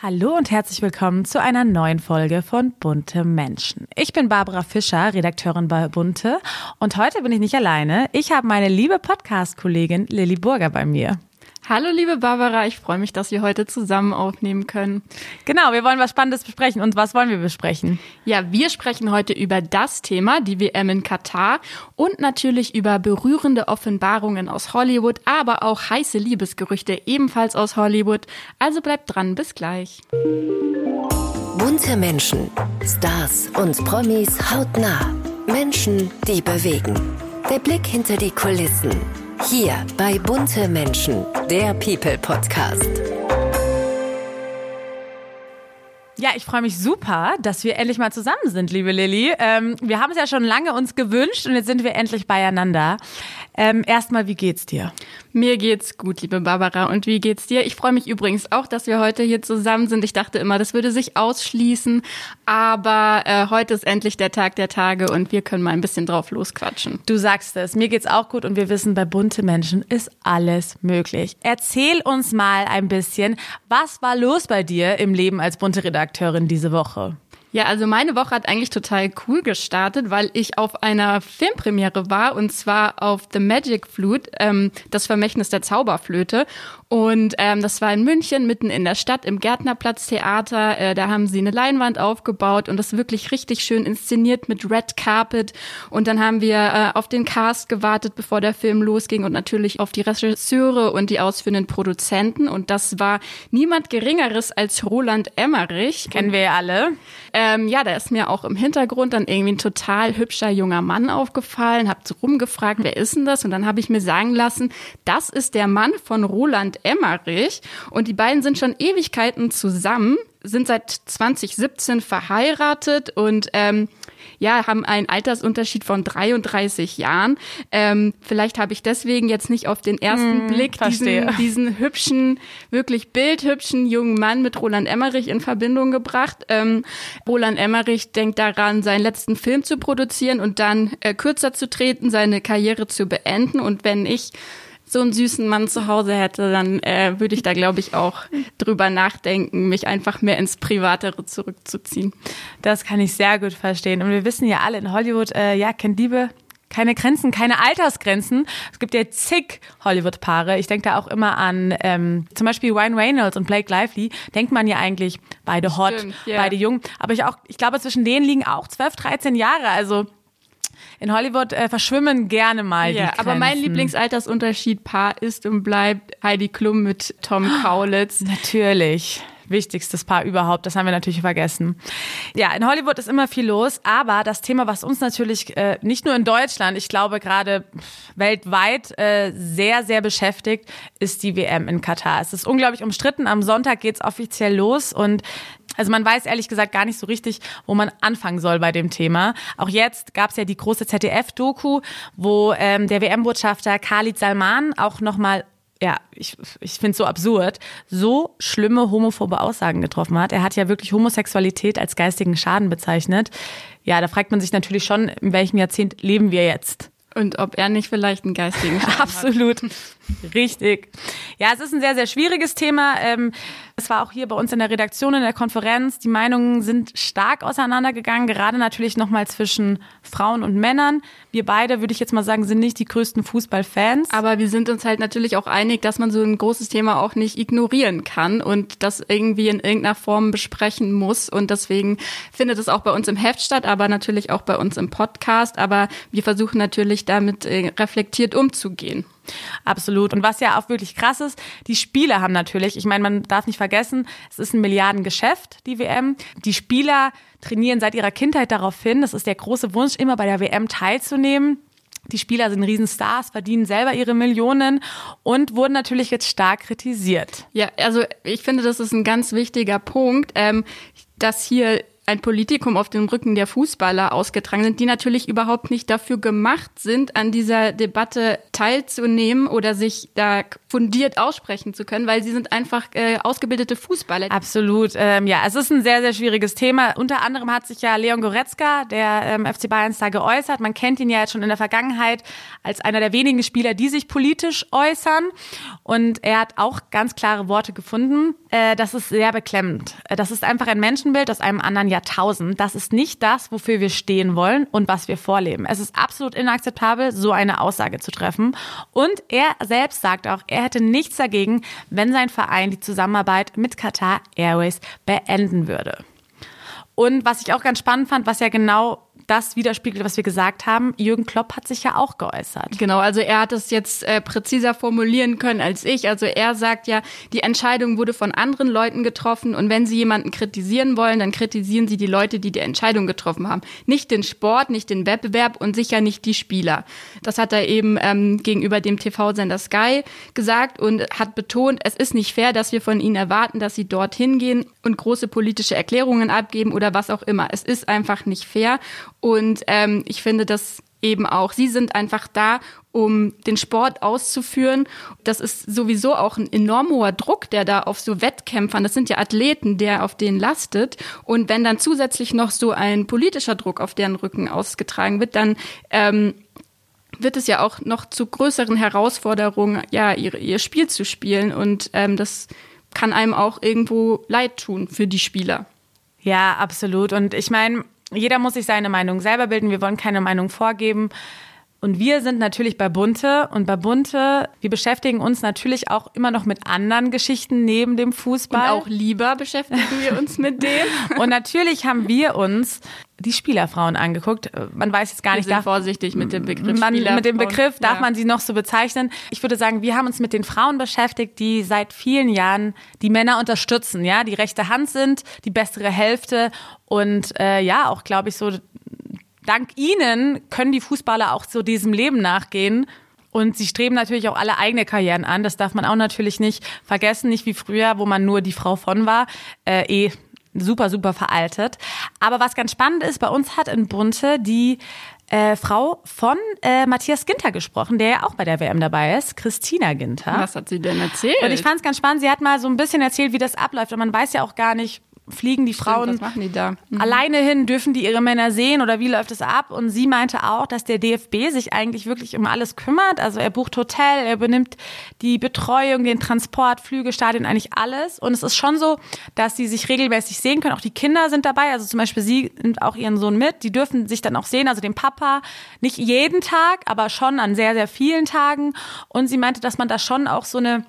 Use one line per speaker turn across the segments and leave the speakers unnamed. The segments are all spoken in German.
Hallo und herzlich willkommen zu einer neuen Folge von Bunte Menschen. Ich bin Barbara Fischer, Redakteurin bei Bunte und heute bin ich nicht alleine. Ich habe meine liebe Podcast-Kollegin Lilly Burger bei mir.
Hallo liebe Barbara, ich freue mich, dass wir heute zusammen aufnehmen können.
Genau, wir wollen was Spannendes besprechen. Und was wollen wir besprechen?
Ja, wir sprechen heute über das Thema, die WM in Katar und natürlich über berührende Offenbarungen aus Hollywood, aber auch heiße Liebesgerüchte ebenfalls aus Hollywood. Also bleibt dran, bis gleich.
Bunte Menschen, Stars und Promis hautnah. Menschen, die bewegen. Der Blick hinter die Kulissen hier bei Bunte Menschen, der People Podcast.
Ja, ich freue mich super, dass wir endlich mal zusammen sind, liebe Lilly. Ähm, wir haben es ja schon lange uns gewünscht und jetzt sind wir endlich beieinander. Ähm, erstmal, wie geht's dir?
Mir geht's gut, liebe Barbara. Und wie geht's dir? Ich freue mich übrigens auch, dass wir heute hier zusammen sind. Ich dachte immer, das würde sich ausschließen, aber äh, heute ist endlich der Tag der Tage und wir können mal ein bisschen drauf losquatschen.
Du sagst es. Mir geht's auch gut und wir wissen, bei bunte Menschen ist alles möglich. Erzähl uns mal ein bisschen, was war los bei dir im Leben als bunte Redakteurin diese Woche?
Ja, also meine Woche hat eigentlich total cool gestartet, weil ich auf einer Filmpremiere war und zwar auf The Magic Flute, ähm, das Vermächtnis der Zauberflöte. Und ähm, das war in München, mitten in der Stadt, im Gärtnerplatz-Theater. Äh, da haben sie eine Leinwand aufgebaut und das wirklich richtig schön inszeniert mit Red Carpet. Und dann haben wir äh, auf den Cast gewartet, bevor der Film losging und natürlich auf die Regisseure und die ausführenden Produzenten. Und das war niemand Geringeres als Roland Emmerich.
Kennen wir ja alle.
Ähm, ja, da ist mir auch im Hintergrund dann irgendwie ein total hübscher junger Mann aufgefallen, hab so rumgefragt, wer ist denn das? Und dann habe ich mir sagen lassen, das ist der Mann von Roland Emmerich und die beiden sind schon Ewigkeiten zusammen, sind seit 2017 verheiratet und ähm, ja, haben einen Altersunterschied von 33 Jahren. Ähm, vielleicht habe ich deswegen jetzt nicht auf den ersten hm, Blick diesen, diesen hübschen, wirklich bildhübschen jungen Mann mit Roland Emmerich in Verbindung gebracht. Ähm, Roland Emmerich denkt daran, seinen letzten Film zu produzieren und dann äh, kürzer zu treten, seine Karriere zu beenden. Und wenn ich so einen süßen Mann zu Hause hätte, dann äh, würde ich da, glaube ich, auch drüber nachdenken, mich einfach mehr ins Privatere zurückzuziehen.
Das kann ich sehr gut verstehen. Und wir wissen ja alle in Hollywood, äh, ja, kennt Liebe keine Grenzen, keine Altersgrenzen. Es gibt ja zig Hollywood-Paare. Ich denke da auch immer an ähm, zum Beispiel Ryan Reynolds und Blake Lively. Denkt man ja eigentlich beide hot, Stimmt, yeah. beide jung. Aber ich auch, ich glaube, zwischen denen liegen auch 12, 13 Jahre. Also in Hollywood äh, verschwimmen gerne mal ja, die
aber mein Lieblingsaltersunterschied-Paar ist und bleibt Heidi Klum mit Tom Kaulitz.
Natürlich wichtigstes Paar überhaupt. Das haben wir natürlich vergessen. Ja, in Hollywood ist immer viel los, aber das Thema, was uns natürlich äh, nicht nur in Deutschland, ich glaube gerade weltweit äh, sehr, sehr beschäftigt, ist die WM in Katar. Es ist unglaublich umstritten. Am Sonntag geht's offiziell los und also man weiß ehrlich gesagt gar nicht so richtig, wo man anfangen soll bei dem Thema. Auch jetzt gab es ja die große ZDF-Doku, wo ähm, der WM-Botschafter Khalid Salman auch nochmal ja, ich, ich finde es so absurd, so schlimme homophobe Aussagen getroffen hat. Er hat ja wirklich Homosexualität als geistigen Schaden bezeichnet. Ja, da fragt man sich natürlich schon, in welchem Jahrzehnt leben wir jetzt?
Und ob er nicht vielleicht einen geistigen Schaden
Absolut. Hat. Richtig. Ja, es ist ein sehr, sehr schwieriges Thema. Ähm, es war auch hier bei uns in der Redaktion, in der Konferenz. Die Meinungen sind stark auseinandergegangen, gerade natürlich nochmal zwischen Frauen und Männern. Wir beide, würde ich jetzt mal sagen, sind nicht die größten Fußballfans.
Aber wir sind uns halt natürlich auch einig, dass man so ein großes Thema auch nicht ignorieren kann und das irgendwie in irgendeiner Form besprechen muss. Und deswegen findet es auch bei uns im Heft statt, aber natürlich auch bei uns im Podcast. Aber wir versuchen natürlich damit äh, reflektiert umzugehen.
Absolut. Und was ja auch wirklich krass ist, die Spieler haben natürlich, ich meine, man darf nicht vergessen, es ist ein Milliardengeschäft, die WM. Die Spieler trainieren seit ihrer Kindheit darauf hin. Das ist der große Wunsch, immer bei der WM teilzunehmen. Die Spieler sind Riesenstars, verdienen selber ihre Millionen und wurden natürlich jetzt stark kritisiert.
Ja, also ich finde, das ist ein ganz wichtiger Punkt, ähm, dass hier ein Politikum auf dem Rücken der Fußballer ausgetragen sind, die natürlich überhaupt nicht dafür gemacht sind, an dieser Debatte teilzunehmen oder sich da fundiert aussprechen zu können, weil sie sind einfach äh, ausgebildete Fußballer.
Absolut. Ähm, ja, es ist ein sehr, sehr schwieriges Thema. Unter anderem hat sich ja Leon Goretzka, der ähm, FC Bayerns da geäußert. Man kennt ihn ja jetzt schon in der Vergangenheit als einer der wenigen Spieler, die sich politisch äußern. Und er hat auch ganz klare Worte gefunden. Äh, das ist sehr beklemmend. Das ist einfach ein Menschenbild aus einem anderen Jahrtausend. Das ist nicht das, wofür wir stehen wollen und was wir vorleben. Es ist absolut inakzeptabel, so eine Aussage zu treffen. Und er selbst sagt auch, er hätte nichts dagegen, wenn sein Verein die Zusammenarbeit mit Qatar Airways beenden würde. Und was ich auch ganz spannend fand, was ja genau das widerspiegelt, was wir gesagt haben. Jürgen Klopp hat sich ja auch geäußert.
Genau, also er hat es jetzt äh, präziser formulieren können als ich. Also er sagt ja, die Entscheidung wurde von anderen Leuten getroffen und wenn sie jemanden kritisieren wollen, dann kritisieren sie die Leute, die die Entscheidung getroffen haben. Nicht den Sport, nicht den Wettbewerb und sicher nicht die Spieler. Das hat er eben ähm, gegenüber dem TV-Sender Sky gesagt und hat betont, es ist nicht fair, dass wir von ihnen erwarten, dass sie dorthin gehen und große politische Erklärungen abgeben oder was auch immer. Es ist einfach nicht fair. Und ähm, ich finde das eben auch. Sie sind einfach da, um den Sport auszuführen. Das ist sowieso auch ein enorm hoher Druck, der da auf so Wettkämpfern, das sind ja Athleten, der auf denen lastet. Und wenn dann zusätzlich noch so ein politischer Druck auf deren Rücken ausgetragen wird, dann ähm, wird es ja auch noch zu größeren Herausforderungen, ja, ihr, ihr Spiel zu spielen. Und ähm, das kann einem auch irgendwo leid tun für die Spieler.
Ja, absolut. Und ich meine, jeder muss sich seine Meinung selber bilden. Wir wollen keine Meinung vorgeben. Und wir sind natürlich bei Bunte und bei Bunte, wir beschäftigen uns natürlich auch immer noch mit anderen Geschichten neben dem Fußball.
Und auch lieber beschäftigen wir uns mit denen.
und natürlich haben wir uns die Spielerfrauen angeguckt. Man weiß jetzt gar wir nicht,
darf, vorsichtig mit dem Begriff.
Man, mit dem Begriff darf ja. man sie noch so bezeichnen. Ich würde sagen, wir haben uns mit den Frauen beschäftigt, die seit vielen Jahren die Männer unterstützen, ja, die rechte Hand sind, die bessere Hälfte und äh, ja, auch glaube ich so dank ihnen können die Fußballer auch so diesem Leben nachgehen. Und sie streben natürlich auch alle eigene Karrieren an. Das darf man auch natürlich nicht vergessen. Nicht wie früher, wo man nur die Frau von war. Äh, eh super, super veraltet. Aber was ganz spannend ist, bei uns hat in Bunte die äh, Frau von äh, Matthias Ginter gesprochen, der ja auch bei der WM dabei ist, Christina Ginter.
Was hat sie denn erzählt?
Und ich fand es ganz spannend. Sie hat mal so ein bisschen erzählt, wie das abläuft. Und man weiß ja auch gar nicht, fliegen die Stimmt, Frauen
die?
Mhm. alleine hin, dürfen die ihre Männer sehen oder wie läuft es ab? Und sie meinte auch, dass der DFB sich eigentlich wirklich um alles kümmert. Also er bucht Hotel, er benimmt die Betreuung, den Transport, Flüge, Stadien, eigentlich alles. Und es ist schon so, dass sie sich regelmäßig sehen können. Auch die Kinder sind dabei. Also zum Beispiel sie nimmt auch ihren Sohn mit. Die dürfen sich dann auch sehen, also den Papa. Nicht jeden Tag, aber schon an sehr, sehr vielen Tagen. Und sie meinte, dass man da schon auch so eine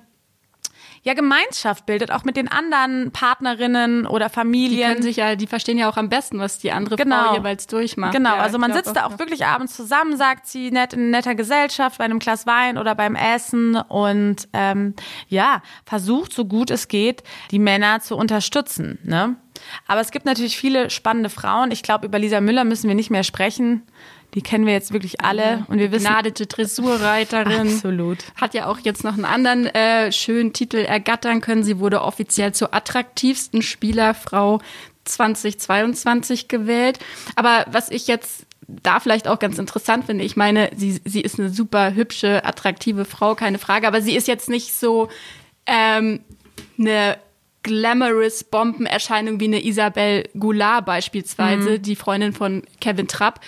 ja Gemeinschaft bildet, auch mit den anderen Partnerinnen oder Familien.
Die können sich ja, die verstehen ja auch am besten, was die andere genau. Frau jeweils durchmacht.
Genau,
ja,
also man sitzt da auch wirklich abends zusammen, sagt sie, nett in netter Gesellschaft, bei einem Glas Wein oder beim Essen und ähm, ja, versucht so gut es geht, die Männer zu unterstützen. Ne? Aber es gibt natürlich viele spannende Frauen. Ich glaube, über Lisa Müller müssen wir nicht mehr sprechen. Die kennen wir jetzt wirklich alle und wir wissen.
Gnadete Dressurreiterin.
Absolut.
Hat ja auch jetzt noch einen anderen äh, schönen Titel ergattern können. Sie wurde offiziell zur attraktivsten Spielerfrau 2022 gewählt. Aber was ich jetzt da vielleicht auch ganz interessant finde, ich meine, sie, sie ist eine super hübsche, attraktive Frau, keine Frage, aber sie ist jetzt nicht so ähm, eine glamorous Bombenerscheinung wie eine Isabelle Goulart beispielsweise, mhm. die Freundin von Kevin Trapp.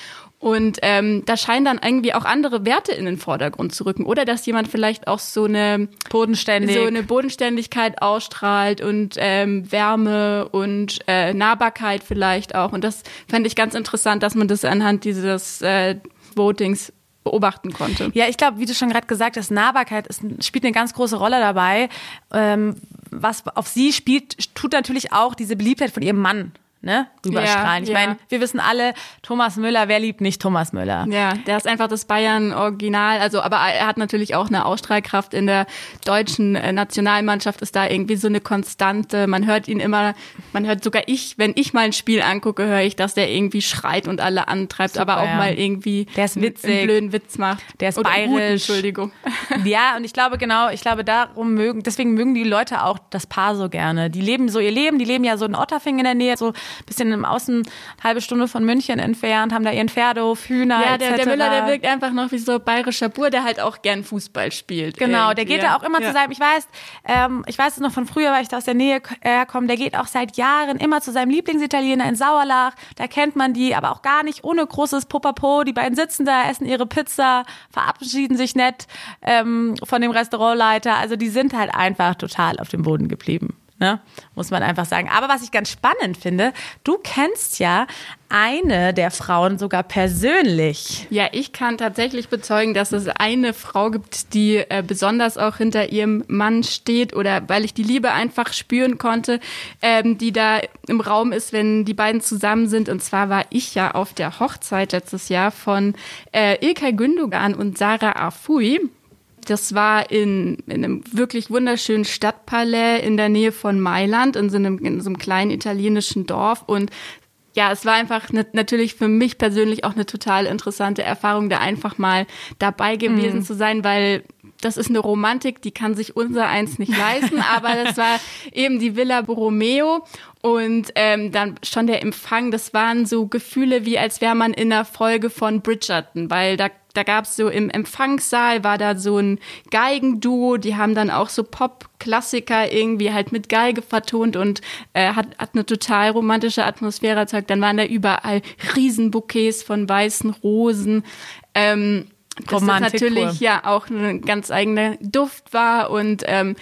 Und ähm, da scheinen dann irgendwie auch andere Werte in den Vordergrund zu rücken. Oder dass jemand vielleicht auch so eine
Bodenständig.
so eine Bodenständigkeit ausstrahlt und ähm, Wärme und äh, Nahbarkeit vielleicht auch. Und das fände ich ganz interessant, dass man das anhand dieses äh, Votings beobachten konnte.
Ja, ich glaube, wie du schon gerade gesagt hast, Nahbarkeit ist, spielt eine ganz große Rolle dabei. Ähm, was auf sie spielt, tut natürlich auch diese Beliebtheit von ihrem Mann ne, rüberstrahlen. Ja, ich meine, wir wissen alle, Thomas Müller, wer liebt nicht Thomas Müller?
Ja, der ist einfach das Bayern-Original. Also, aber er hat natürlich auch eine Ausstrahlkraft in der deutschen äh, Nationalmannschaft, ist da irgendwie so eine Konstante. Man hört ihn immer, man hört sogar ich, wenn ich mal ein Spiel angucke, höre ich, dass der irgendwie schreit und alle antreibt, Super, aber auch ja. mal irgendwie
der ist witzig.
einen blöden Witz macht.
Der ist Oder bayerisch. Guten,
Entschuldigung.
Ja, und ich glaube genau, ich glaube darum mögen, deswegen mögen die Leute auch das Paar so gerne. Die leben so ihr Leben, die leben ja so in Otterfing in der Nähe, so bisschen im Außen, halbe Stunde von München entfernt, haben da ihren Pferdehof, Hühner
Ja, der, der Müller, der wirkt einfach noch wie so bayerischer Bur, der halt auch gern Fußball spielt.
Genau, der
irgendwie,
geht ja auch immer
ja.
zu seinem, ich weiß, ähm, ich weiß es noch von früher, weil ich da aus der Nähe herkomme, der geht auch seit Jahren immer zu seinem Lieblingsitaliener in Sauerlach, da kennt man die, aber auch gar nicht ohne großes Popapo, die beiden sitzen da, essen ihre Pizza, verabschieden sich nett ähm, von dem Restaurantleiter, also die sind halt einfach total auf dem Boden geblieben. Ne? Muss man einfach sagen. Aber was ich ganz spannend finde, du kennst ja eine der Frauen sogar persönlich.
Ja, ich kann tatsächlich bezeugen, dass es eine Frau gibt, die äh, besonders auch hinter ihrem Mann steht oder weil ich die Liebe einfach spüren konnte, ähm, die da im Raum ist, wenn die beiden zusammen sind. Und zwar war ich ja auf der Hochzeit letztes Jahr von äh, Ilkay Gündogan und Sarah Afui. Das war in, in einem wirklich wunderschönen Stadtpalais in der Nähe von Mailand, in so einem, in so einem kleinen italienischen Dorf. Und ja, es war einfach natürlich für mich persönlich auch eine total interessante Erfahrung, da einfach mal dabei gewesen zu sein, weil das ist eine Romantik, die kann sich unser eins nicht leisten, aber das war eben die Villa Borromeo und ähm, dann schon der Empfang, das waren so Gefühle, wie als wäre man in einer Folge von Bridgerton, weil da da gab's so im Empfangssaal war da so ein Geigenduo, die haben dann auch so Pop-Klassiker irgendwie halt mit Geige vertont und äh, hat, hat eine total romantische Atmosphäre erzeugt. Dann waren da überall Riesenbouquets von weißen Rosen. Ähm, das
Romantik
natürlich
pur.
ja auch ein ganz eigener Duft war und ähm,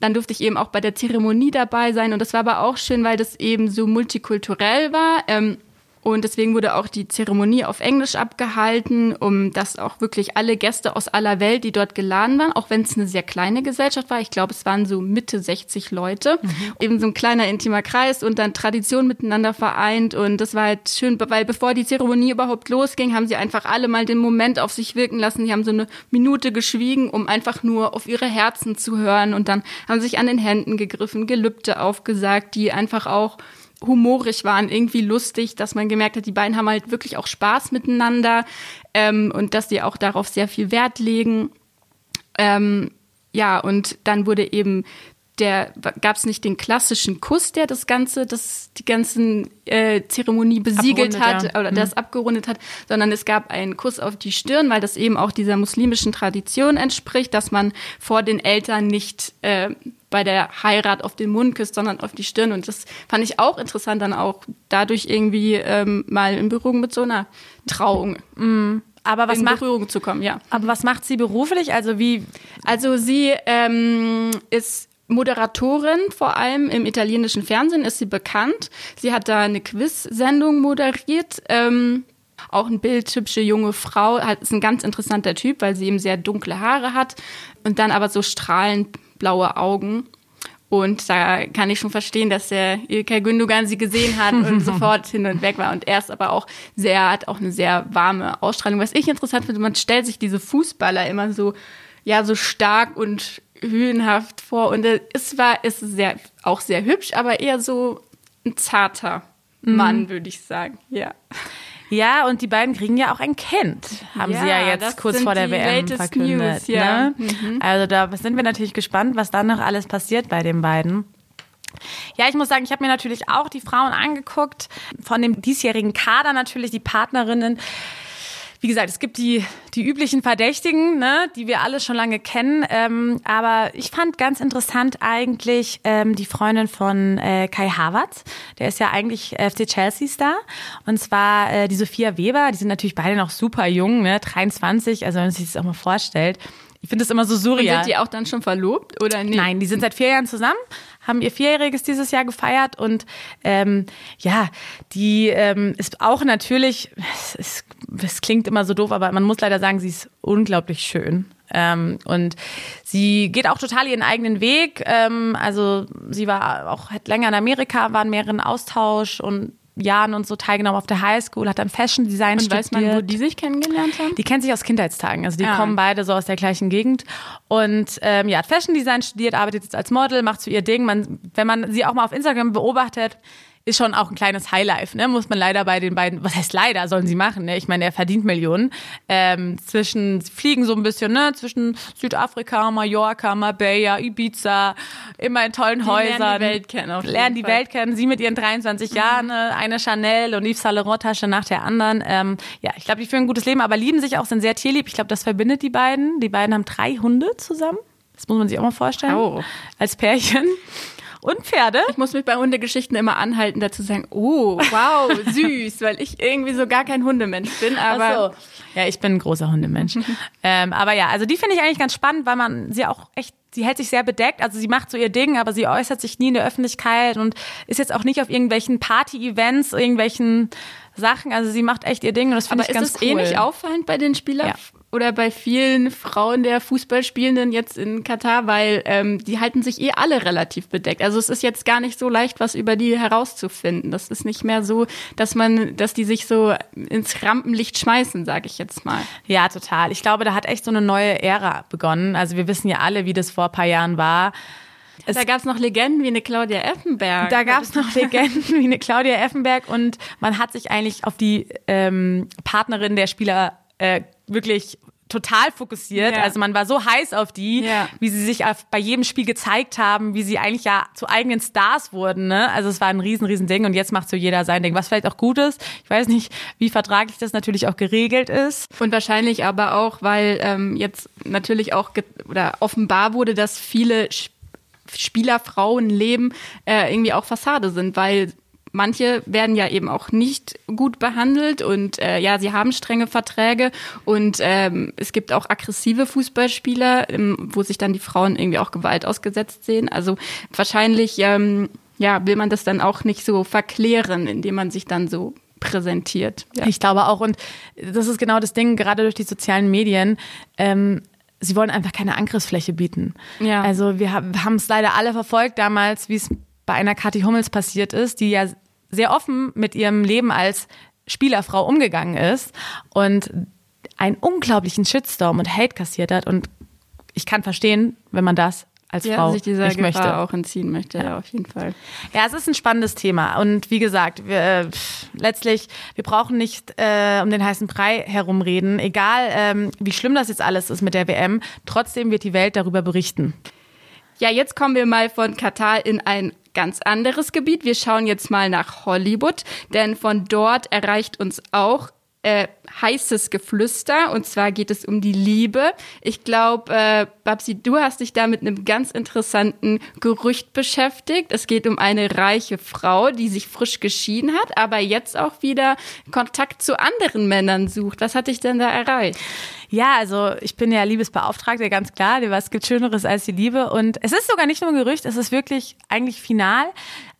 dann durfte ich eben auch bei der Zeremonie dabei sein und das war aber auch schön, weil das eben so multikulturell war. Ähm, und deswegen wurde auch die Zeremonie auf Englisch abgehalten, um dass auch wirklich alle Gäste aus aller Welt, die dort geladen waren, auch wenn es eine sehr kleine Gesellschaft war, ich glaube, es waren so Mitte 60 Leute, eben so ein kleiner intimer Kreis und dann Tradition miteinander vereint. Und das war halt schön, weil bevor die Zeremonie überhaupt losging, haben sie einfach alle mal den Moment auf sich wirken lassen. Die haben so eine Minute geschwiegen, um einfach nur auf ihre Herzen zu hören. Und dann haben sie sich an den Händen gegriffen, Gelübde aufgesagt, die einfach auch humorig waren, irgendwie lustig, dass man gemerkt hat, die beiden haben halt wirklich auch Spaß miteinander ähm, und dass sie auch darauf sehr viel Wert legen. Ähm, ja, und dann wurde eben der gab es nicht den klassischen Kuss, der das ganze, das die ganzen äh, Zeremonie besiegelt
Abgerundet,
hat
ja.
oder das abgerundet hat, sondern es gab einen Kuss auf die Stirn, weil das eben auch dieser muslimischen Tradition entspricht, dass man vor den Eltern nicht äh, bei der Heirat auf den Mund küsst, sondern auf die Stirn. Und das fand ich auch interessant, dann auch dadurch irgendwie ähm, mal in Berührung mit so einer Trauung
Aber was
in
macht,
Berührung zu kommen, ja.
aber was macht sie beruflich? Also wie,
Also sie ähm, ist Moderatorin, vor allem im italienischen Fernsehen ist sie bekannt. Sie hat da eine Quiz-Sendung moderiert. Ähm, auch ein bildhübsche junge Frau, hat, ist ein ganz interessanter Typ, weil sie eben sehr dunkle Haare hat und dann aber so strahlend blaue Augen. Und da kann ich schon verstehen, dass der Ilkay Gündogan sie gesehen hat und sofort hin und weg war. Und er ist aber auch sehr, hat auch eine sehr warme Ausstrahlung. Was ich interessant finde, man stellt sich diese Fußballer immer so, ja, so stark und höhenhaft vor. Und es war, es ist sehr, auch sehr hübsch, aber eher so ein zarter Mann, würde ich sagen. Ja.
ja, und die beiden kriegen ja auch ein Kind, haben sie ja
Ja,
jetzt kurz vor der WM verkündet.
News, ja.
ne? Also da sind wir natürlich gespannt, was dann noch alles passiert bei den beiden. Ja, ich muss sagen, ich habe mir natürlich auch die Frauen angeguckt, von dem diesjährigen Kader natürlich, die Partnerinnen. Wie gesagt, es gibt die, die üblichen Verdächtigen, ne, die wir alle schon lange kennen. Ähm, aber ich fand ganz interessant eigentlich ähm, die Freundin von äh, Kai Havertz. Der ist ja eigentlich FC Chelsea-Star. Und zwar äh, die Sophia Weber. Die sind natürlich beide noch super jung, ne, 23. Also wenn man sich das auch mal vorstellt. Ich finde das immer so
Und
surreal.
sind die auch dann schon verlobt oder nicht?
Nein, die sind seit vier Jahren zusammen, haben ihr Vierjähriges dieses Jahr gefeiert und ähm, ja, die ähm, ist auch natürlich, es, ist, es klingt immer so doof, aber man muss leider sagen, sie ist unglaublich schön. Ähm, und sie geht auch total ihren eigenen Weg. Ähm, also sie war auch hat länger in Amerika, war in mehreren Austausch und Jahren und so teilgenommen auf der Highschool, hat dann Fashion Design
Und
studiert.
weiß man, wo die sich kennengelernt haben?
Die kennen sich aus Kindheitstagen, also die
Ah.
kommen beide so aus der gleichen Gegend und ähm, ja, hat Fashion Design studiert, arbeitet jetzt als Model, macht so ihr Ding. Man, wenn man sie auch mal auf Instagram beobachtet, ist schon auch ein kleines Highlife, ne? Muss man leider bei den beiden, was heißt leider, sollen sie machen, ne? Ich meine, er verdient Millionen. Ähm, zwischen, sie fliegen so ein bisschen, ne? Zwischen Südafrika, Mallorca, Marbella, Ibiza, immer in tollen
Die
Häusern.
lernen die Welt kennen.
Lernen die
Fall. Mhm.
Welt kennen. Sie mit ihren 23 Jahren, ne? eine Chanel und Yves Saint Laurent Tasche nach der anderen. Ähm, ja, ich glaube, die führen ein gutes Leben, aber lieben sich auch, sind sehr tierlieb. Ich glaube, das verbindet die beiden. Die beiden haben drei Hunde zusammen. Das muss man sich auch mal vorstellen.
Oh.
Als Pärchen. Und Pferde.
Ich muss mich bei Hundegeschichten immer anhalten, dazu sagen, oh, wow, süß, weil ich irgendwie so gar kein Hundemensch bin, aber
Ach so. Ja, ich bin ein großer Hundemensch. ähm, aber ja, also die finde ich eigentlich ganz spannend, weil man sie auch echt, sie hält sich sehr bedeckt. Also sie macht so ihr Ding, aber sie äußert sich nie in der Öffentlichkeit und ist jetzt auch nicht auf irgendwelchen Party-Events, irgendwelchen Sachen. Also sie macht echt ihr Ding und das finde
Aber
ich
ist
ganz
es
cool.
ähnlich auffallend bei den Spielern
Ja.
Oder bei vielen Frauen der Fußballspielenden jetzt in Katar, weil ähm, die halten sich eh alle relativ bedeckt. Also es ist jetzt gar nicht so leicht, was über die herauszufinden. Das ist nicht mehr so, dass man, dass die sich so ins Rampenlicht schmeißen, sage ich jetzt mal.
Ja, total. Ich glaube, da hat echt so eine neue Ära begonnen. Also wir wissen ja alle, wie das vor ein paar Jahren war. Es
da gab es noch Legenden wie eine Claudia Effenberg.
Da gab es noch Legenden wie eine Claudia Effenberg und man hat sich eigentlich auf die ähm, Partnerin der Spieler äh, wirklich total fokussiert.
Ja.
Also man war so heiß auf die,
Ja.
wie sie sich bei jedem Spiel gezeigt haben, wie sie eigentlich ja zu eigenen Stars wurden. Ne? Also es war ein riesen, riesen Ding und jetzt macht so jeder sein Ding, was vielleicht auch gut ist. Ich weiß nicht, wie vertraglich das natürlich auch geregelt ist.
Und wahrscheinlich aber auch, weil ähm, jetzt natürlich auch oder offenbar wurde, dass viele Sp Spielerfrauenleben äh, irgendwie auch Fassade sind, weil manche werden ja eben auch nicht gut behandelt und äh, ja, sie haben strenge Verträge und ähm, es gibt auch aggressive Fußballspieler, ähm, wo sich dann die Frauen irgendwie auch Gewalt ausgesetzt sehen. Also wahrscheinlich ähm, ja, will man das dann auch nicht so verklären, indem man sich dann so präsentiert. Ja.
Ich glaube auch, und das ist genau das Ding, gerade durch die sozialen Medien, ähm, sie wollen einfach keine Angriffsfläche bieten.
Ja.
Also wir haben es leider alle verfolgt damals, wie es bei einer Kathi Hummels passiert ist, die ja sehr offen mit ihrem Leben als Spielerfrau umgegangen ist und einen unglaublichen Shitstorm und Hate kassiert hat. Und ich kann verstehen, wenn man das als
ja,
Frau
sich dieser
nicht
Gefahr
möchte.
auch entziehen möchte, ja. auf jeden Fall.
Ja, es ist ein spannendes Thema. Und wie gesagt, wir, äh, letztlich, wir brauchen nicht äh, um den heißen Brei herumreden. Egal, ähm, wie schlimm das jetzt alles ist mit der WM, trotzdem wird die Welt darüber berichten.
Ja, jetzt kommen wir mal von Katar in ein ganz anderes Gebiet. Wir schauen jetzt mal nach Hollywood, denn von dort erreicht uns auch äh, heißes Geflüster und zwar geht es um die Liebe. Ich glaube, äh, Babsi, du hast dich da mit einem ganz interessanten Gerücht beschäftigt. Es geht um eine reiche Frau, die sich frisch geschieden hat, aber jetzt auch wieder Kontakt zu anderen Männern sucht. Was hat dich denn da erreicht?
Ja, also ich bin ja Liebesbeauftragte, ganz klar. Was gibt Schöneres als die Liebe? Und es ist sogar nicht nur ein Gerücht, es ist wirklich eigentlich final.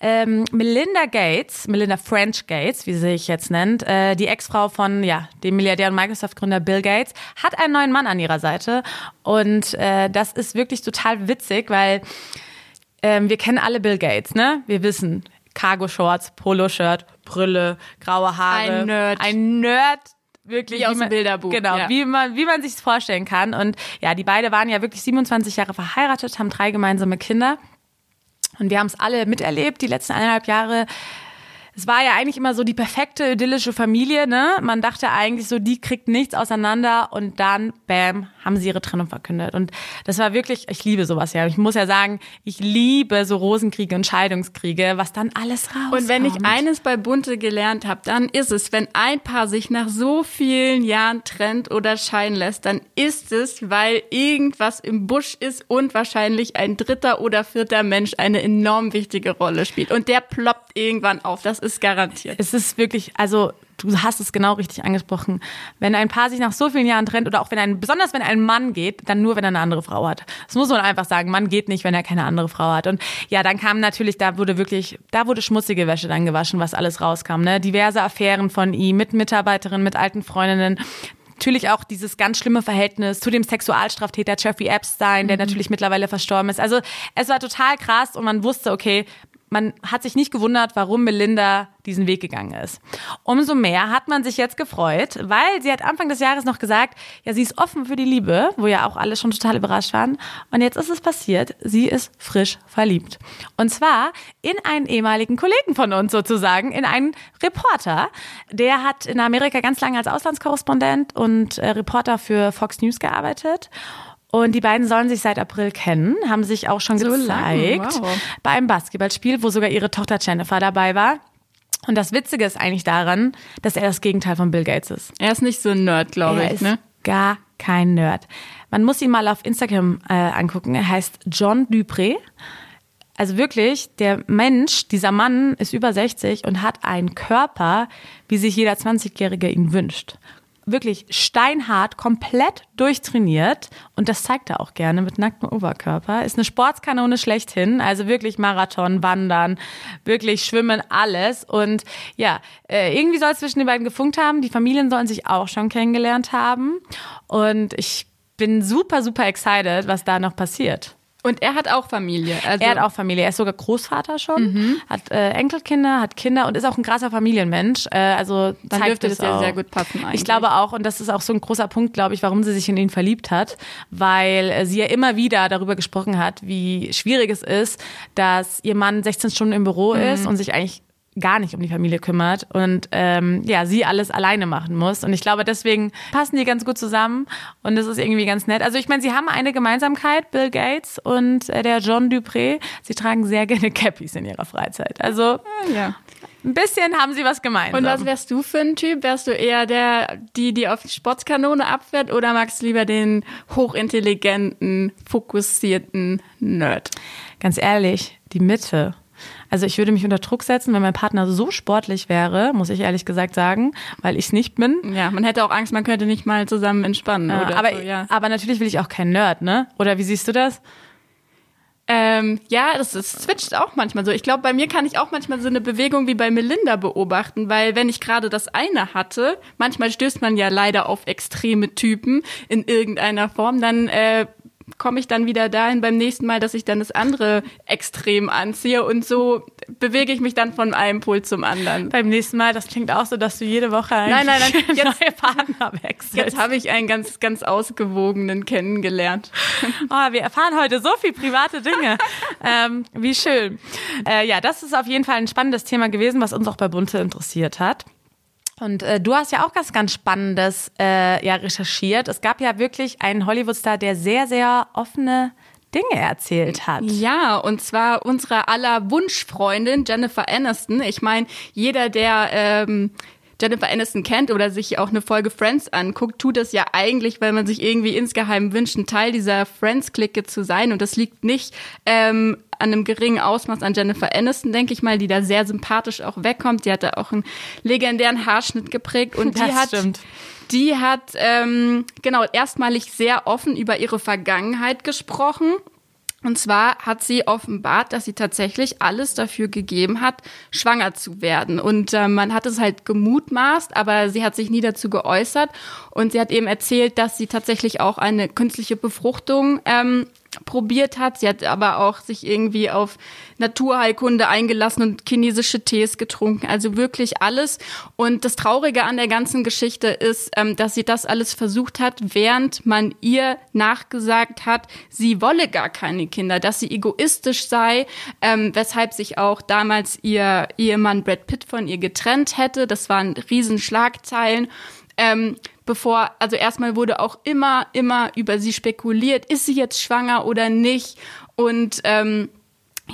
Ähm, Melinda Gates, Melinda French Gates, wie sie sich jetzt nennt, äh, die Ex-Frau von ja dem Milliardär und Microsoft-Gründer Bill Gates, hat einen neuen Mann an ihrer Seite. Und äh, das ist wirklich total witzig, weil ähm, wir kennen alle Bill Gates, ne? Wir wissen Cargo-Shorts, Poloshirt, Brille, graue Haare.
Ein Nerd.
Ein Nerd. Wirklich,
Wie aus dem Bilderbuch,
Genau,
ja.
wie man, wie man sich vorstellen kann. Und ja, die beiden waren ja wirklich 27 Jahre verheiratet, haben drei gemeinsame Kinder. Und wir haben es alle miterlebt, die letzten eineinhalb Jahre. Es war ja eigentlich immer so die perfekte idyllische Familie, ne? Man dachte eigentlich so, die kriegt nichts auseinander und dann, bam, haben sie ihre Trennung verkündet. Und das war wirklich, ich liebe sowas ja. Ich muss ja sagen, ich liebe so Rosenkriege und Scheidungskriege, was dann alles rauskommt.
Und wenn ich eines bei Bunte gelernt habe, dann ist es, wenn ein Paar sich nach so vielen Jahren trennt oder scheiden lässt, dann ist es, weil irgendwas im Busch ist und wahrscheinlich ein dritter oder vierter Mensch eine enorm wichtige Rolle spielt. Und der ploppt irgendwann auf. Das ist garantiert.
Es ist wirklich, also du hast es genau richtig angesprochen. Wenn ein Paar sich nach so vielen Jahren trennt oder auch wenn ein, besonders wenn ein Mann geht, dann nur, wenn er eine andere Frau hat. Das muss man einfach sagen. Mann geht nicht, wenn er keine andere Frau hat. Und ja, dann kam natürlich, da wurde wirklich, da wurde schmutzige Wäsche dann gewaschen, was alles rauskam. Ne? Diverse Affären von ihm mit Mitarbeiterinnen, mit alten Freundinnen. Natürlich auch dieses ganz schlimme Verhältnis zu dem Sexualstraftäter Jeffrey Epstein, der natürlich mittlerweile verstorben ist. Also es war total krass und man wusste, okay, man hat sich nicht gewundert, warum Melinda diesen Weg gegangen ist. Umso mehr hat man sich jetzt gefreut, weil sie hat Anfang des Jahres noch gesagt, ja, sie ist offen für die Liebe, wo ja auch alle schon total überrascht waren. Und jetzt ist es passiert, sie ist frisch verliebt. Und zwar in einen ehemaligen Kollegen von uns sozusagen, in einen Reporter. Der hat in Amerika ganz lange als Auslandskorrespondent und äh, Reporter für Fox News gearbeitet. Und die beiden sollen sich seit April kennen, haben sich auch schon
So
gezeigt
lange, wow.
bei einem Basketballspiel, wo sogar ihre Tochter Jennifer dabei war. Und das Witzige ist eigentlich daran, dass er das Gegenteil von Bill Gates ist.
Er ist nicht so ein Nerd, glaube
Er
ich,
ist
ne?
gar kein Nerd. Man muss ihn mal auf Instagram äh, angucken. Er heißt John Dupré. Also wirklich, der Mensch, dieser Mann ist über 60 und hat einen Körper, wie sich jeder 20-Jährige ihn wünscht. Wirklich steinhart, komplett durchtrainiert und das zeigt er auch gerne mit nacktem Oberkörper. Ist eine Sportskanone schlechthin, also wirklich Marathon, Wandern, wirklich Schwimmen, alles. Und ja, äh, irgendwie soll es zwischen den beiden gefunkt haben. Die Familien sollen sich auch schon kennengelernt haben. Und ich bin super, super excited, was da noch passiert.
Und er hat auch Familie. Also
Er hat auch Familie. Er ist sogar Großvater schon, hat äh, Enkelkinder, hat Kinder und ist auch ein krasser Familienmensch. Äh, also
Dann
zeigt
dürfte
es
das ja sehr gut passen eigentlich.
Ich glaube auch, und das ist auch so ein großer Punkt, glaube ich, warum sie sich in ihn verliebt hat, weil äh, sie ja immer wieder darüber gesprochen hat, wie schwierig es ist, dass ihr Mann 16 Stunden im Büro ist und sich eigentlich gar nicht um die Familie kümmert und ähm, ja, sie alles alleine machen muss. Und ich glaube, deswegen passen die ganz gut zusammen und das ist irgendwie ganz nett. Also ich meine, sie haben eine Gemeinsamkeit, Bill Gates und äh, der John Dupré. Sie tragen sehr gerne Cappies in ihrer Freizeit. Also
ja.
ein bisschen haben sie was gemeinsam.
Und was wärst du für ein Typ? Wärst du eher der, die, die auf die Sportskanone abfährt oder magst du lieber den hochintelligenten, fokussierten Nerd?
Ganz ehrlich, die Mitte. Also ich würde mich unter Druck setzen, wenn mein Partner so sportlich wäre, muss ich ehrlich gesagt sagen, weil ich es nicht bin.
Ja, man hätte auch Angst, man könnte nicht mal zusammen entspannen.
Ja,
oder
aber,
so, ja.
aber natürlich will ich auch kein Nerd, ne? Oder wie siehst du das?
Ähm, ja, das, das switcht auch manchmal so. Ich glaube, bei mir kann ich auch manchmal so eine Bewegung wie bei Melinda beobachten, weil wenn ich gerade das eine hatte, manchmal stößt man ja leider auf extreme Typen in irgendeiner Form, dann äh, komme ich dann wieder dahin beim nächsten Mal, dass ich dann das andere Extrem anziehe und so bewege ich mich dann von einem Pol zum anderen.
Beim nächsten Mal, das klingt auch so, dass du jede Woche einen
Nein, nein, nein, jetzt-
neue Partner wechselst.
Jetzt habe ich einen ganz, ganz ausgewogenen kennengelernt.
Oh, wir erfahren heute so viel private Dinge. ähm, wie schön. Äh, ja, das ist auf jeden Fall ein spannendes Thema gewesen, was uns auch bei Bunte interessiert hat. Und äh, du hast ja auch was ganz Spannendes äh, ja recherchiert. Es gab ja wirklich einen Hollywood-Star, der sehr, sehr offene Dinge erzählt hat.
Ja, und zwar unserer aller Wunschfreundin Jennifer Aniston. Ich meine, jeder, der ähm, Jennifer Aniston kennt oder sich auch eine Folge Friends anguckt, tut das ja eigentlich, weil man sich irgendwie insgeheim wünscht, ein Teil dieser Friends-Clique zu sein. Und das liegt nicht ähm, an einem geringen Ausmaß an Jennifer Aniston, denke ich mal, die da sehr sympathisch auch wegkommt. Die hat da auch einen legendären Haarschnitt geprägt und die
Das
hat
stimmt.
die hat ähm, genau erstmalig sehr offen über ihre Vergangenheit gesprochen. Und zwar hat sie offenbart, dass sie tatsächlich alles dafür gegeben hat, schwanger zu werden. Und äh, man hat es halt gemutmaßt, aber sie hat sich nie dazu geäußert. Und sie hat eben erzählt, dass sie tatsächlich auch eine künstliche Befruchtung ähm, probiert hat. Sie hat aber auch sich irgendwie auf Naturheilkunde eingelassen und chinesische Tees getrunken. Also wirklich alles. Und das Traurige an der ganzen Geschichte ist, ähm, dass sie das alles versucht hat, während man ihr nachgesagt hat, sie wolle gar keine Kinder, dass sie egoistisch sei, ähm, weshalb sich auch damals ihr Ehemann Brad Pitt von ihr getrennt hätte. Das waren Riesenschlagzeilen. Ähm, bevor, also erstmal wurde auch immer, immer über sie spekuliert, ist sie jetzt schwanger oder nicht? Und ähm,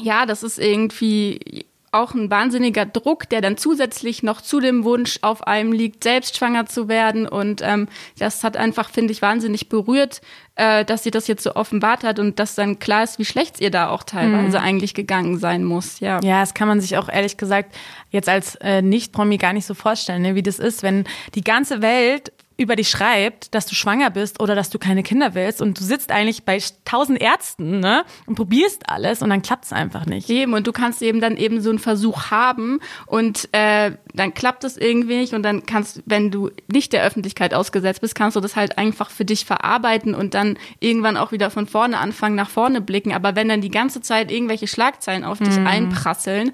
ja, das ist irgendwie auch ein wahnsinniger Druck, der dann zusätzlich noch zu dem Wunsch auf einem liegt, selbst schwanger zu werden. Und ähm, das hat einfach, finde ich, wahnsinnig berührt, äh, dass sie das jetzt so offenbart hat und dass dann klar ist, wie schlecht es ihr da auch teilweise eigentlich gegangen sein muss. Ja.
Ja, das kann man sich auch ehrlich gesagt jetzt als äh, Nicht-Promi gar nicht so vorstellen, ne, wie das ist, wenn die ganze Welt über dich schreibt, dass du schwanger bist oder dass du keine Kinder willst und du sitzt eigentlich bei tausend Ärzten ne, und probierst alles und dann klappt es einfach nicht.
Eben, und du kannst eben dann eben so einen Versuch haben und äh, dann klappt es irgendwie nicht und dann kannst, wenn du nicht der Öffentlichkeit ausgesetzt bist, kannst du das halt einfach für dich verarbeiten und dann irgendwann auch wieder von vorne anfangen, nach vorne blicken. Aber wenn dann die ganze Zeit irgendwelche Schlagzeilen auf dich mhm. einprasseln,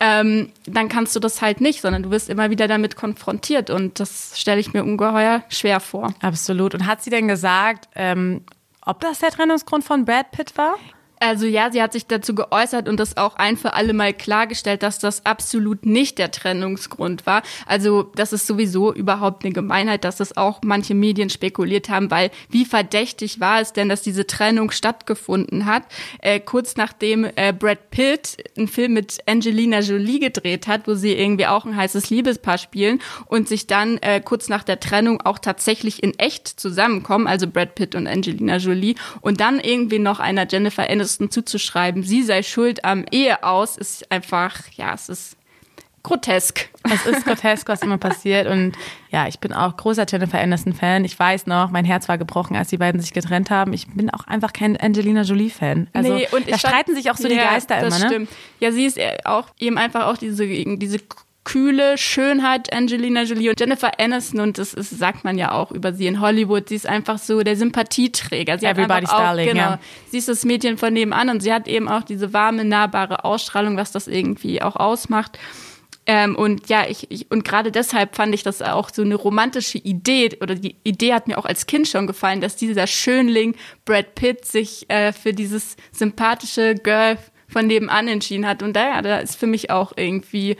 ähm, dann kannst du das halt nicht, sondern du wirst immer wieder damit konfrontiert und das stelle ich mir ungeheuer schwer vor.
Absolut. Und hat sie denn gesagt, ähm, ob das der Trennungsgrund von Brad Pitt war?
Also ja, sie hat sich dazu geäußert und das auch ein für alle Mal klargestellt, dass das absolut nicht der Trennungsgrund war. Also das ist sowieso überhaupt eine Gemeinheit, dass das auch manche Medien spekuliert haben, weil wie verdächtig war es denn, dass diese Trennung stattgefunden hat, äh, kurz nachdem äh, Brad Pitt einen Film mit Angelina Jolie gedreht hat, wo sie irgendwie auch ein heißes Liebespaar spielen und sich dann äh, kurz nach der Trennung auch tatsächlich in echt zusammenkommen, also Brad Pitt und Angelina Jolie und dann irgendwie noch einer Jennifer Aniston Journalisten zuzuschreiben, sie sei schuld am Eheaus, ist einfach, ja, es ist grotesk.
Es ist grotesk, was immer passiert. Und ja, ich bin auch großer Jennifer Aniston-Fan. Ich weiß noch, mein Herz war gebrochen, als die beiden sich getrennt haben. Ich bin auch einfach kein Angelina Jolie-Fan. Also nee, und da streiten sich auch so ja, die Geister immer, ne? Stimmt.
Ja, sie ist auch eben einfach auch diese, diese kühle Schönheit Angelina Jolie und Jennifer Aniston und das ist, sagt man ja auch über sie in Hollywood. Sie ist einfach so der Sympathieträger. Sie
Everybody's auch, Darling, genau, ja.
sie ist das Mädchen von nebenan und sie hat eben auch diese warme, nahbare Ausstrahlung, was das irgendwie auch ausmacht. Ähm, und ja, ich, ich und gerade deshalb fand ich das auch so eine romantische Idee oder die Idee hat mir auch als Kind schon gefallen, dass dieser Schönling Brad Pitt sich äh, für dieses sympathische Girl von nebenan entschieden hat. Und da, da ist für mich auch irgendwie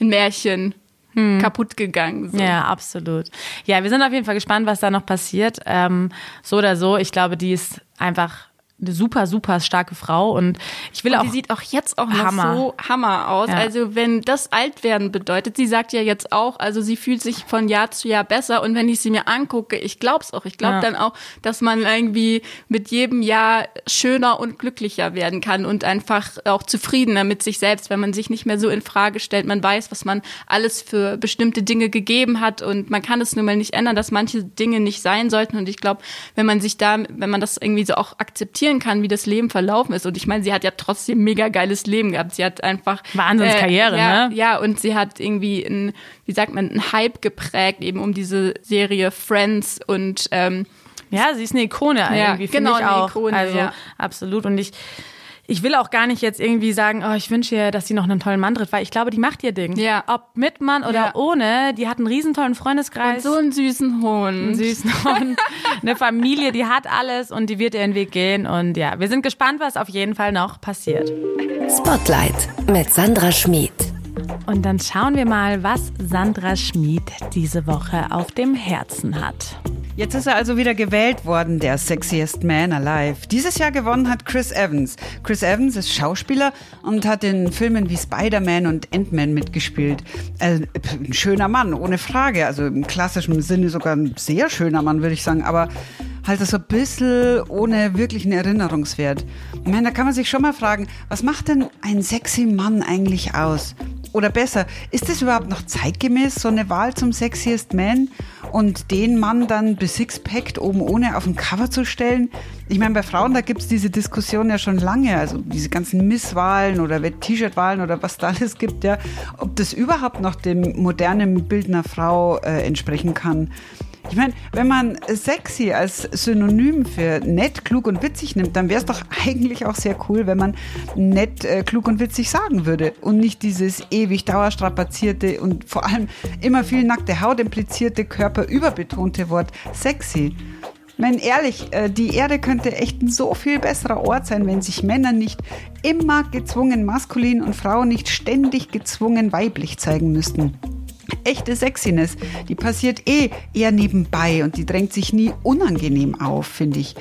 ein Märchen hm. kaputt gegangen.
So. Ja, absolut. Ja, wir sind auf jeden Fall gespannt, was da noch passiert. Ähm, so oder so, ich glaube, die ist einfach eine super, super starke Frau und ich will und auch.
Die sieht auch jetzt auch noch Hammer. so Hammer aus. Ja. Also wenn das Altwerden bedeutet, sie sagt ja jetzt auch, also sie fühlt sich von Jahr zu Jahr besser und wenn ich sie mir angucke, ich glaub's auch. Ich glaube ja. dann auch, dass man irgendwie mit jedem Jahr schöner und glücklicher werden kann und einfach auch zufriedener mit sich selbst, wenn man sich nicht mehr so in Frage stellt. Man weiß, was man alles für bestimmte Dinge gegeben hat und man kann es nun mal nicht ändern, dass manche Dinge nicht sein sollten und ich glaube, wenn man sich da, wenn man das irgendwie so auch akzeptiert reflektieren kann, wie das Leben verlaufen ist. Und ich meine, sie hat ja trotzdem mega geiles Leben gehabt. Sie hat einfach
Wahnsinnskarriere,
äh,
ja,
ne? Ja, und sie hat irgendwie ein, wie sagt man, einen Hype geprägt eben um diese Serie Friends und ähm,
ja, sie ist eine Ikone irgendwie, ja, genau, ich auch. Ikone, also ja. absolut. Und ich ich will auch gar nicht jetzt irgendwie sagen, oh, ich wünsche ihr, dass sie noch einen tollen Mann tritt, weil ich glaube, die macht ihr Ding.
Ja.
Ob mit Mann oder ja. ohne, die hat einen riesen tollen Freundeskreis.
Und so einen süßen Hund. Einen
süßen Hund. eine Familie, die hat alles und die wird ihren Weg gehen. Und ja, wir sind gespannt, was auf jeden Fall noch passiert.
Spotlight mit Sandra Schmid.
Und dann schauen wir mal, was Sandra Schmid diese Woche auf dem Herzen hat.
Jetzt ist er also wieder gewählt worden, der Sexiest Man Alive. Dieses Jahr gewonnen hat Chris Evans. Chris Evans ist Schauspieler und hat in Filmen wie Spider-Man und Ant-Man mitgespielt. Äh, ein schöner Mann, ohne Frage. Also im klassischen Sinne sogar ein sehr schöner Mann, würde ich sagen. Aber halt so ein bisschen ohne wirklichen Erinnerungswert. Ich meine, da kann man sich schon mal fragen, was macht denn ein sexy Mann eigentlich aus? Oder besser, ist es überhaupt noch zeitgemäß, so eine Wahl zum Sexiest Man und den Mann dann besixpackt oben ohne auf dem Cover zu stellen? Ich meine, bei Frauen, da gibt es diese Diskussion ja schon lange, also diese ganzen Misswahlen oder T-Shirt-Wahlen oder was da alles gibt, ja, ob das überhaupt noch dem modernen Bild einer Frau äh, entsprechen kann. Ich meine, wenn man sexy als Synonym für nett, klug und witzig nimmt, dann wäre es doch eigentlich auch sehr cool, wenn man nett, äh, klug und witzig sagen würde und nicht dieses ewig dauerstrapazierte und vor allem immer viel nackte Haut implizierte, körperüberbetonte Wort sexy. Ich meine, ehrlich, äh, die Erde könnte echt ein so viel besserer Ort sein, wenn sich Männer nicht immer gezwungen maskulin und Frauen nicht ständig gezwungen weiblich zeigen müssten echte Sexiness, die passiert eh eher nebenbei und die drängt sich nie unangenehm auf, finde ich.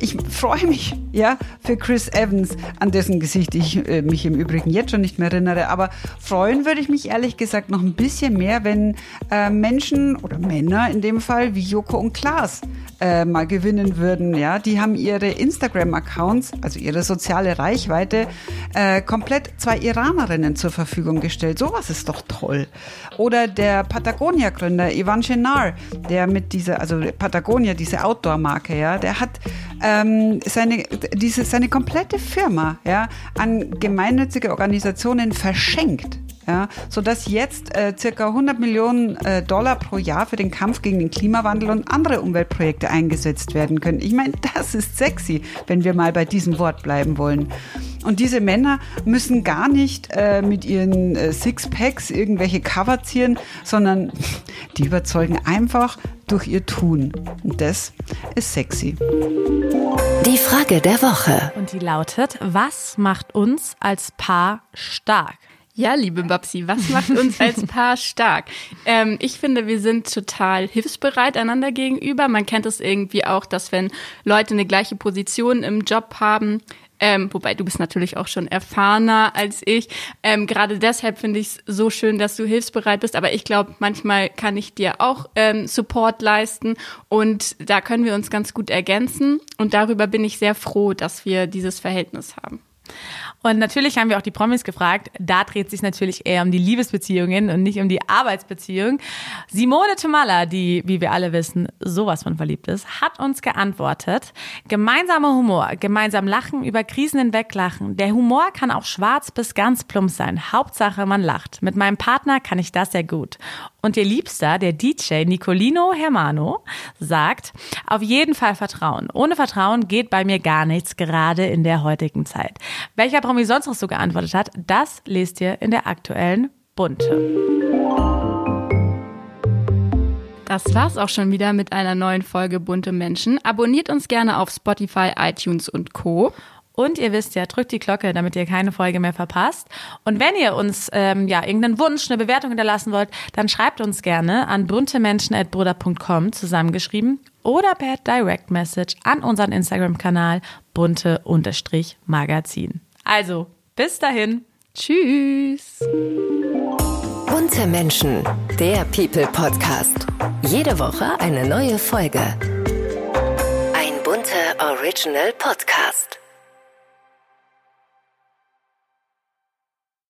Ich freue mich, ja, für Chris Evans, an dessen Gesicht ich äh, mich im Übrigen jetzt schon nicht mehr erinnere, aber freuen würde ich mich ehrlich gesagt noch ein bisschen mehr, wenn äh, Menschen oder Männer in dem Fall wie Joko und Klaas äh, mal gewinnen würden. Ja, die haben ihre Instagram-Accounts, also ihre soziale Reichweite, äh, komplett zwei Iranerinnen zur Verfügung gestellt. Sowas ist doch toll. Oder der Patagonia-Gründer Ivan Chenar, der mit dieser, also Patagonia, diese Outdoor-Marke, ja, der hat ähm, seine, diese, seine komplette Firma ja, an gemeinnützige Organisationen verschenkt ja, sodass jetzt äh, circa 100 Millionen äh, Dollar pro Jahr für den Kampf gegen den Klimawandel und andere Umweltprojekte eingesetzt werden können. Ich meine, das ist sexy, wenn wir mal bei diesem Wort bleiben wollen. Und diese Männer müssen gar nicht äh, mit ihren äh, Sixpacks irgendwelche Cover ziehen, sondern die überzeugen einfach durch ihr Tun. Und das ist sexy.
Die Frage der Woche.
Und die lautet, was macht uns als Paar stark?
Ja, liebe Babsi, was macht uns als Paar stark? Ähm, ich finde, wir sind total hilfsbereit einander gegenüber. Man kennt es irgendwie auch, dass wenn Leute eine gleiche Position im Job haben, ähm, wobei du bist natürlich auch schon erfahrener als ich. Ähm, Gerade deshalb finde ich es so schön, dass du hilfsbereit bist. Aber ich glaube, manchmal kann ich dir auch ähm, Support leisten und da können wir uns ganz gut ergänzen. Und darüber bin ich sehr froh, dass wir dieses Verhältnis haben.
Und natürlich haben wir auch die Promis gefragt. Da dreht sich natürlich eher um die Liebesbeziehungen und nicht um die Arbeitsbeziehung. Simone Tomalla, die, wie wir alle wissen, sowas von verliebt ist, hat uns geantwortet. Gemeinsamer Humor, gemeinsam lachen, über Krisen hinweglachen. Der Humor kann auch schwarz bis ganz plump sein. Hauptsache, man lacht. Mit meinem Partner kann ich das sehr gut. Und ihr Liebster, der DJ Nicolino Hermano, sagt, auf jeden Fall Vertrauen. Ohne Vertrauen geht bei mir gar nichts, gerade in der heutigen Zeit. Welcher Promi sonst noch so geantwortet hat, das lest ihr in der aktuellen Bunte.
Das war's auch schon wieder mit einer neuen Folge Bunte Menschen. Abonniert uns gerne auf Spotify, iTunes und Co.
Und ihr wisst ja, drückt die Glocke, damit ihr keine Folge mehr verpasst. Und wenn ihr uns ähm, ja irgendeinen Wunsch, eine Bewertung hinterlassen wollt, dann schreibt uns gerne an buntemenschen.bruder.com zusammengeschrieben oder per Direct Message an unseren Instagram-Kanal bunte-magazin. Also, bis dahin. Tschüss.
Bunte Menschen, der People Podcast. Jede Woche eine neue Folge. Ein bunter Original Podcast.